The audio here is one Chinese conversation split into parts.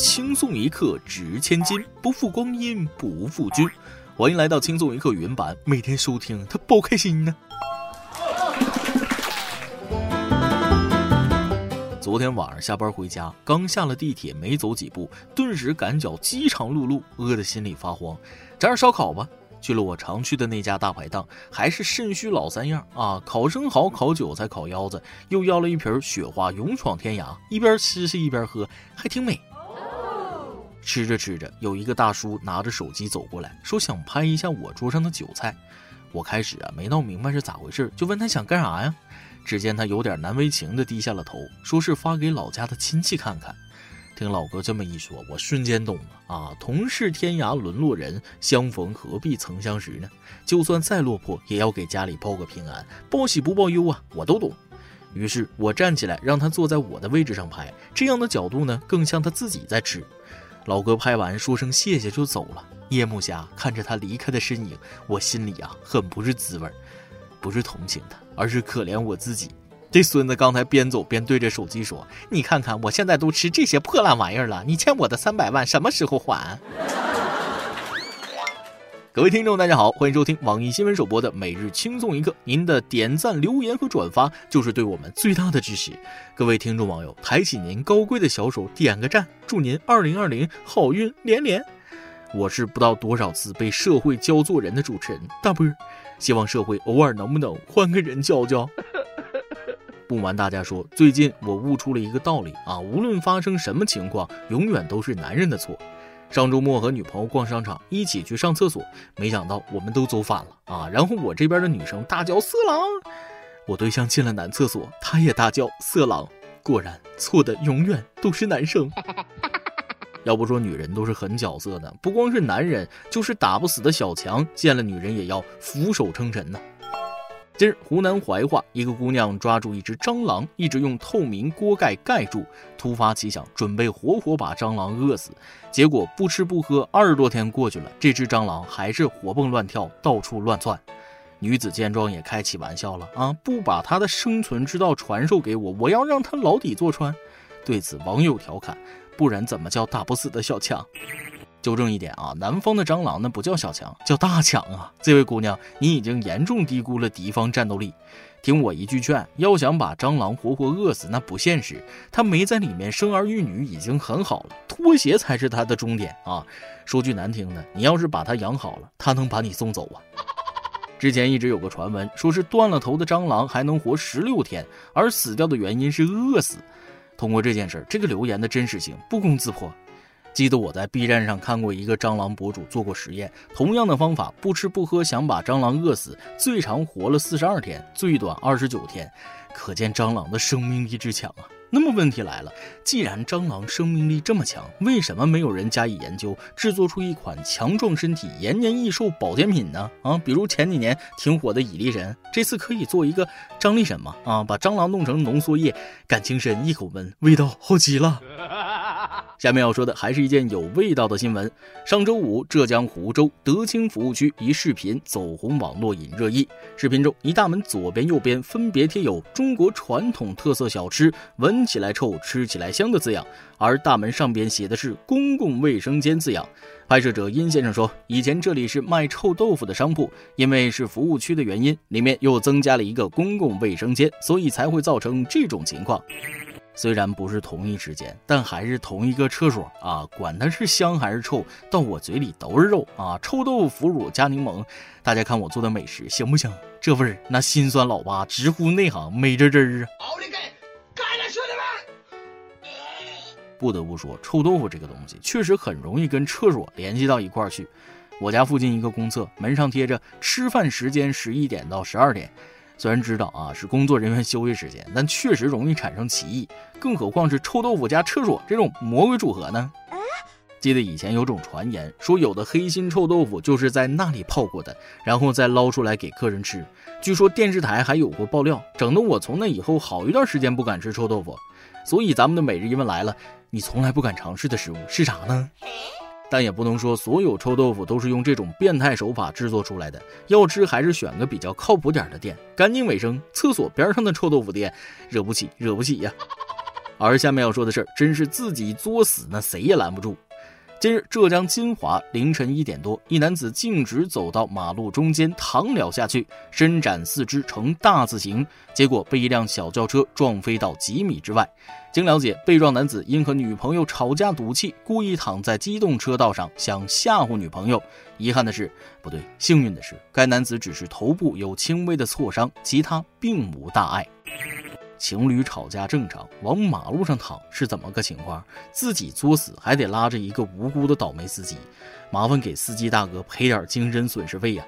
轻松一刻值千金，不负光阴不负君。欢迎来到轻松一刻语音版，每天收听他包开心呢。昨天晚上下班回家，刚下了地铁，没走几步，顿时感觉饥肠辘辘，饿得心里发慌。整点烧烤吧。去了我常去的那家大排档，还是肾虚老三样啊！烤生蚝、烤韭菜、烤腰子，又要了一瓶雪花勇闯天涯，一边吃是一边喝，还挺美。吃着吃着，有一个大叔拿着手机走过来，说想拍一下我桌上的韭菜。我开始啊没闹明白是咋回事，就问他想干啥呀？只见他有点难为情的低下了头，说是发给老家的亲戚看看。听老哥这么一说，我瞬间懂了啊！同是天涯沦落人，相逢何必曾相识呢？就算再落魄，也要给家里报个平安，报喜不报忧啊！我都懂。于是我站起来，让他坐在我的位置上拍，这样的角度呢，更像他自己在吃。老哥拍完，说声谢谢就走了。夜幕下，看着他离开的身影，我心里啊，很不是滋味不是同情他，而是可怜我自己。这孙子刚才边走边对着手机说：“你看看，我现在都吃这些破烂玩意儿了，你欠我的三百万什么时候还？”各位听众，大家好，欢迎收听网易新闻首播的每日轻松一刻。您的点赞、留言和转发就是对我们最大的支持。各位听众网友，抬起您高贵的小手，点个赞，祝您二零二零好运连连。我是不知道多少次被社会教做人的主持人大波，希望社会偶尔能不能换个人教教。不瞒大家说，最近我悟出了一个道理啊，无论发生什么情况，永远都是男人的错。上周末和女朋友逛商场，一起去上厕所，没想到我们都走反了啊！然后我这边的女生大叫色狼，我对象进了男厕所，他也大叫色狼。果然，错的永远都是男生。要不说女人都是很角色的，不光是男人，就是打不死的小强，见了女人也要俯首称臣呢。近日，湖南怀化一个姑娘抓住一只蟑螂，一直用透明锅盖盖住，突发奇想，准备活活把蟑螂饿死。结果不吃不喝，二十多天过去了，这只蟑螂还是活蹦乱跳，到处乱窜。女子见状也开起玩笑了啊，不把她的生存之道传授给我，我要让她牢底坐穿。对此，网友调侃：不然怎么叫打不死的小强？纠正一点啊，南方的蟑螂呢不叫小强，叫大强啊！这位姑娘，你已经严重低估了敌方战斗力。听我一句劝，要想把蟑螂活活饿死，那不现实。它没在里面生儿育女已经很好了，拖鞋才是它的终点啊！说句难听的，你要是把它养好了，它能把你送走啊！之前一直有个传闻，说是断了头的蟑螂还能活十六天，而死掉的原因是饿死。通过这件事，这个留言的真实性不攻自破。记得我在 B 站上看过一个蟑螂博主做过实验，同样的方法，不吃不喝想把蟑螂饿死，最长活了四十二天，最短二十九天，可见蟑螂的生命力之强啊！那么问题来了，既然蟑螂生命力这么强，为什么没有人加以研究，制作出一款强壮身体、延年益寿保健品呢？啊，比如前几年挺火的蚁力神，这次可以做一个张力神吗？啊，把蟑螂弄成浓缩液，感情深，一口闷，味道好极了。下面要说的还是一件有味道的新闻。上周五，浙江湖州德清服务区一视频走红网络，引热议。视频中，一大门左边、右边分别贴有“中国传统特色小吃，闻起来臭，吃起来香”的字样，而大门上边写的是“公共卫生间”字样。拍摄者殷先生说：“以前这里是卖臭豆腐的商铺，因为是服务区的原因，里面又增加了一个公共卫生间，所以才会造成这种情况。”虽然不是同一时间，但还是同一个厕所啊！管它是香还是臭，到我嘴里都是肉啊！臭豆腐腐乳加柠檬，大家看我做的美食行不行？这味儿，那心酸老八直呼内行，美滋滋啊！奥利给，干了，兄弟们不得不说，臭豆腐这个东西确实很容易跟厕所联系到一块儿去。我家附近一个公厕门上贴着吃饭时间十一点到十二点。虽然知道啊是工作人员休息时间，但确实容易产生歧义，更何况是臭豆腐加厕所这种魔鬼组合呢？记得以前有种传言说，有的黑心臭豆腐就是在那里泡过的，然后再捞出来给客人吃。据说电视台还有过爆料，整得我从那以后好一段时间不敢吃臭豆腐。所以咱们的每日一问来了，你从来不敢尝试的食物是啥呢？但也不能说所有臭豆腐都是用这种变态手法制作出来的。要吃还是选个比较靠谱点的店，干净卫生。厕所边上的臭豆腐店，惹不起，惹不起呀！而下面要说的事儿，真是自己作死，那谁也拦不住。近日，浙江金华凌晨一点多，一男子径直走到马路中间，躺了下去，伸展四肢呈大字形，结果被一辆小轿车撞飞到几米之外。经了解，被撞男子因和女朋友吵架赌气，故意躺在机动车道上，想吓唬女朋友。遗憾的是，不对，幸运的是，该男子只是头部有轻微的挫伤，其他并无大碍。情侣吵架正常，往马路上躺是怎么个情况？自己作死还得拉着一个无辜的倒霉司机，麻烦给司机大哥赔点精神损失费呀！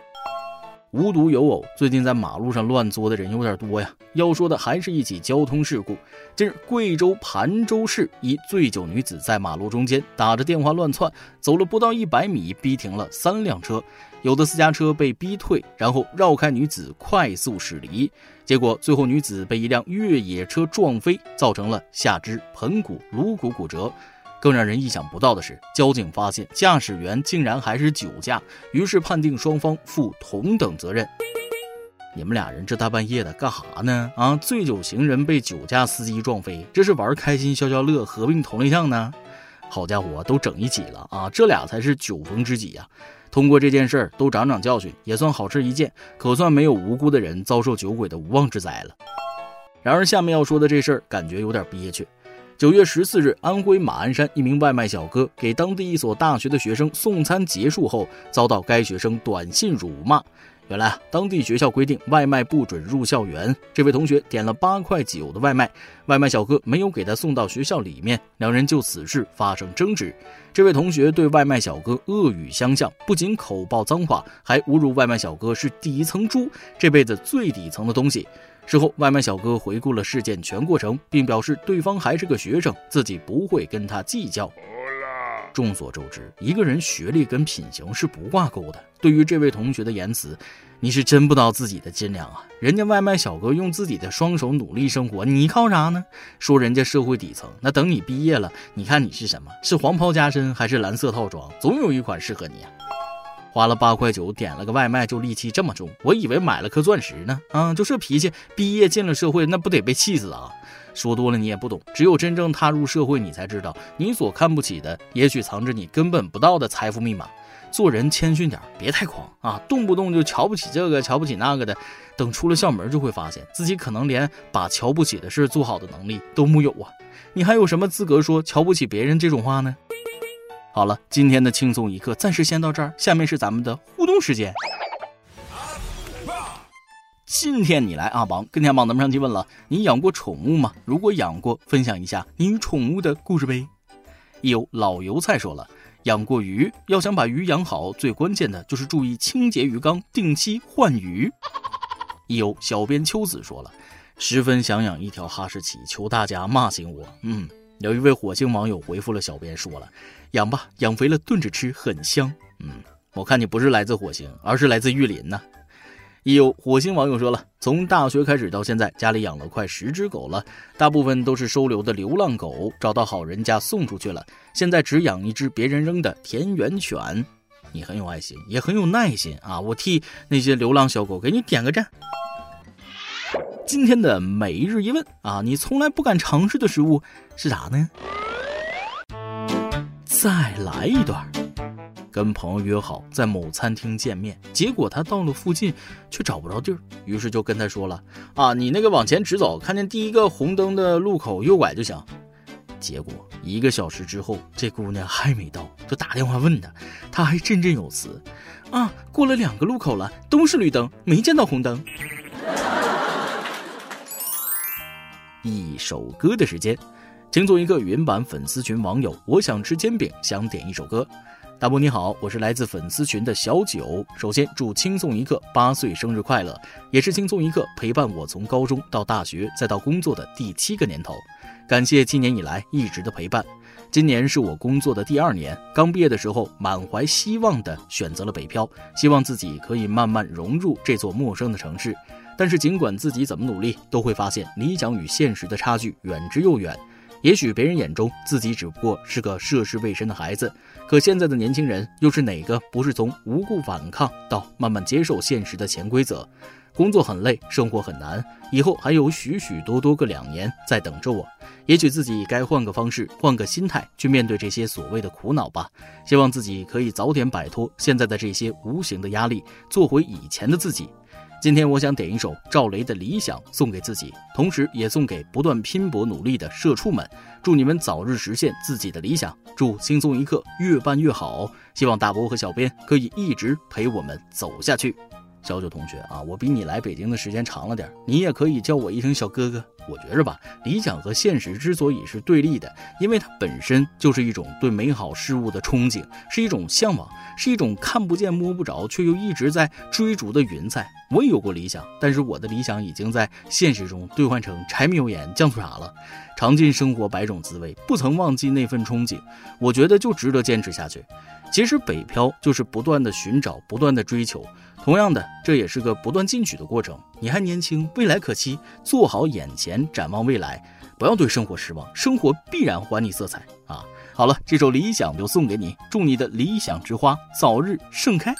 无独有偶，最近在马路上乱作的人有点多呀。要说的还是一起交通事故。近日，贵州盘州市一醉酒女子在马路中间打着电话乱窜，走了不到一百米，逼停了三辆车，有的私家车被逼退，然后绕开女子，快速驶离。结果最后女子被一辆越野车撞飞，造成了下肢、盆骨、颅骨骨折。更让人意想不到的是，交警发现驾驶员竟然还是酒驾，于是判定双方负同等责任。你们俩人这大半夜的干哈呢？啊，醉酒行人被酒驾司机撞飞，这是玩开心消消乐，合并同类项呢？好家伙，都整一起了啊！这俩才是酒逢知己呀。通过这件事儿都长长教训，也算好事一件，可算没有无辜的人遭受酒鬼的无妄之灾了。然而，下面要说的这事儿感觉有点憋屈。九月十四日，安徽马鞍山一名外卖小哥给当地一所大学的学生送餐结束后，遭到该学生短信辱骂。原来，当地学校规定外卖不准入校园。这位同学点了八块九的外卖，外卖小哥没有给他送到学校里面，两人就此事发生争执。这位同学对外卖小哥恶语相向，不仅口爆脏话，还侮辱外卖小哥是底层猪，这辈子最底层的东西。事后，外卖小哥回顾了事件全过程，并表示对方还是个学生，自己不会跟他计较。众所周知，一个人学历跟品行是不挂钩的。对于这位同学的言辞，你是真不知道自己的斤两啊！人家外卖小哥用自己的双手努力生活，你靠啥呢？说人家社会底层，那等你毕业了，你看你是什么？是黄袍加身还是蓝色套装？总有一款适合你啊！花了八块九点了个外卖就戾气这么重，我以为买了颗钻石呢。啊，就这脾气，毕业进了社会那不得被气死啊！说多了你也不懂，只有真正踏入社会，你才知道你所看不起的，也许藏着你根本不到的财富密码。做人谦逊点，别太狂啊，动不动就瞧不起这个瞧不起那个的。等出了校门，就会发现自己可能连把瞧不起的事做好的能力都木有啊！你还有什么资格说瞧不起别人这种话呢？好了，今天的轻松一刻暂时先到这儿，下面是咱们的互动时间。今天你来阿榜，跟天榜咱们上期问了，你养过宠物吗？如果养过，分享一下你与宠物的故事呗。有老油菜说了，养过鱼，要想把鱼养好，最关键的就是注意清洁鱼缸，定期换鱼。有小编秋子说了，十分想养一条哈士奇，求大家骂醒我。嗯。有一位火星网友回复了小编，说了：“养吧，养肥了炖着吃很香。”嗯，我看你不是来自火星，而是来自玉林呢。也有火星网友说了，从大学开始到现在，家里养了快十只狗了，大部分都是收留的流浪狗，找到好人家送出去了，现在只养一只别人扔的田园犬。你很有爱心，也很有耐心啊！我替那些流浪小狗给你点个赞。今天的每日一问啊，你从来不敢尝试的食物是啥呢？再来一段。跟朋友约好在某餐厅见面，结果他到了附近却找不着地儿，于是就跟他说了：“啊，你那个往前直走，看见第一个红灯的路口右拐就行。”结果一个小时之后，这姑娘还没到，就打电话问他，他还振振有词：“啊，过了两个路口了，都是绿灯，没见到红灯。”一首歌的时间，请做一个云版粉丝群网友。我想吃煎饼，想点一首歌。大波你好，我是来自粉丝群的小九。首先祝轻松一刻八岁生日快乐，也是轻松一刻陪伴我从高中到大学再到工作的第七个年头。感谢七年以来一直的陪伴。今年是我工作的第二年，刚毕业的时候满怀希望的选择了北漂，希望自己可以慢慢融入这座陌生的城市。但是，尽管自己怎么努力，都会发现理想与现实的差距远之又远。也许别人眼中自己只不过是个涉世未深的孩子，可现在的年轻人又是哪个不是从无故反抗到慢慢接受现实的潜规则？工作很累，生活很难，以后还有许许多多个两年在等着我。也许自己该换个方式，换个心态去面对这些所谓的苦恼吧。希望自己可以早点摆脱现在的这些无形的压力，做回以前的自己。今天我想点一首赵雷的《理想》送给自己，同时也送给不断拼搏努力的社畜们。祝你们早日实现自己的理想，祝轻松一刻越办越好。希望大波和小编可以一直陪我们走下去。小九同学啊，我比你来北京的时间长了点，你也可以叫我一声小哥哥。我觉着吧，理想和现实之所以是对立的，因为它本身就是一种对美好事物的憧憬，是一种向往，是一种看不见摸不着却又一直在追逐的云彩。我也有过理想，但是我的理想已经在现实中兑换成柴米油盐酱醋茶了。尝尽生活百种滋味，不曾忘记那份憧憬。我觉得就值得坚持下去。其实北漂就是不断的寻找，不断的追求。同样的，这也是个不断进取的过程。你还年轻，未来可期，做好眼前，展望未来，不要对生活失望，生活必然还你色彩！好了，这首理想就送给你，祝你的理想之花早日盛开。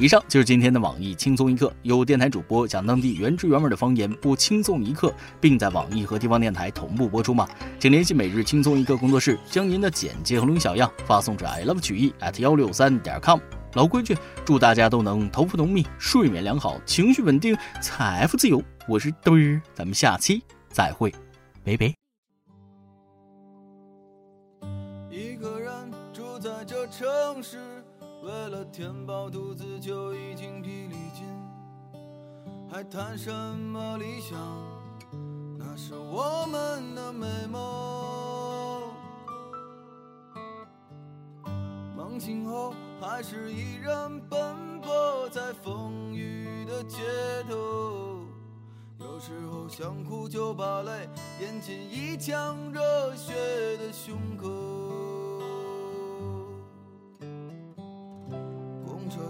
以上就是今天的网易轻松一刻，有电台主播讲当地原汁原味的方言，播轻松一刻，并在网易和地方电台同步播出吗？请联系每日轻松一刻工作室，将您的简介和录音小样发送至 i love 曲艺 at 幺六三点 com。老规矩，祝大家都能头发浓密、睡眠良好、情绪稳定、财富自由。我是嘚儿，咱们下期再会，拜拜。城市，为了填饱肚子就已经疲力尽，还谈什么理想？那是我们的美梦。梦醒后。还是依然奔波在风雨的街头，有时候想哭就把泪咽进一腔热血的胸口。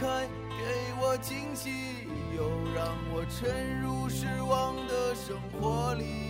开，给我惊喜，又让我沉入失望的生活里。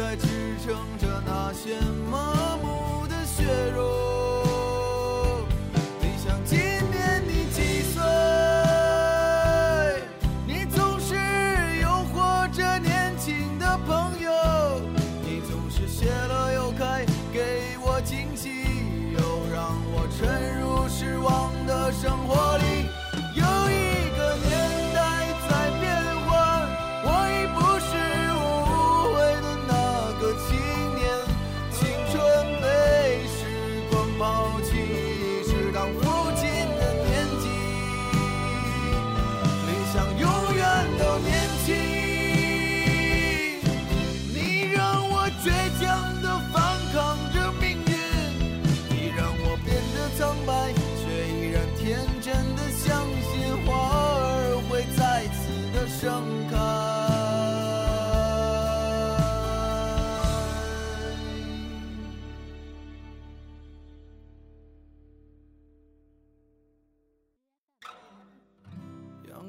在支撑着那些麻木的血肉。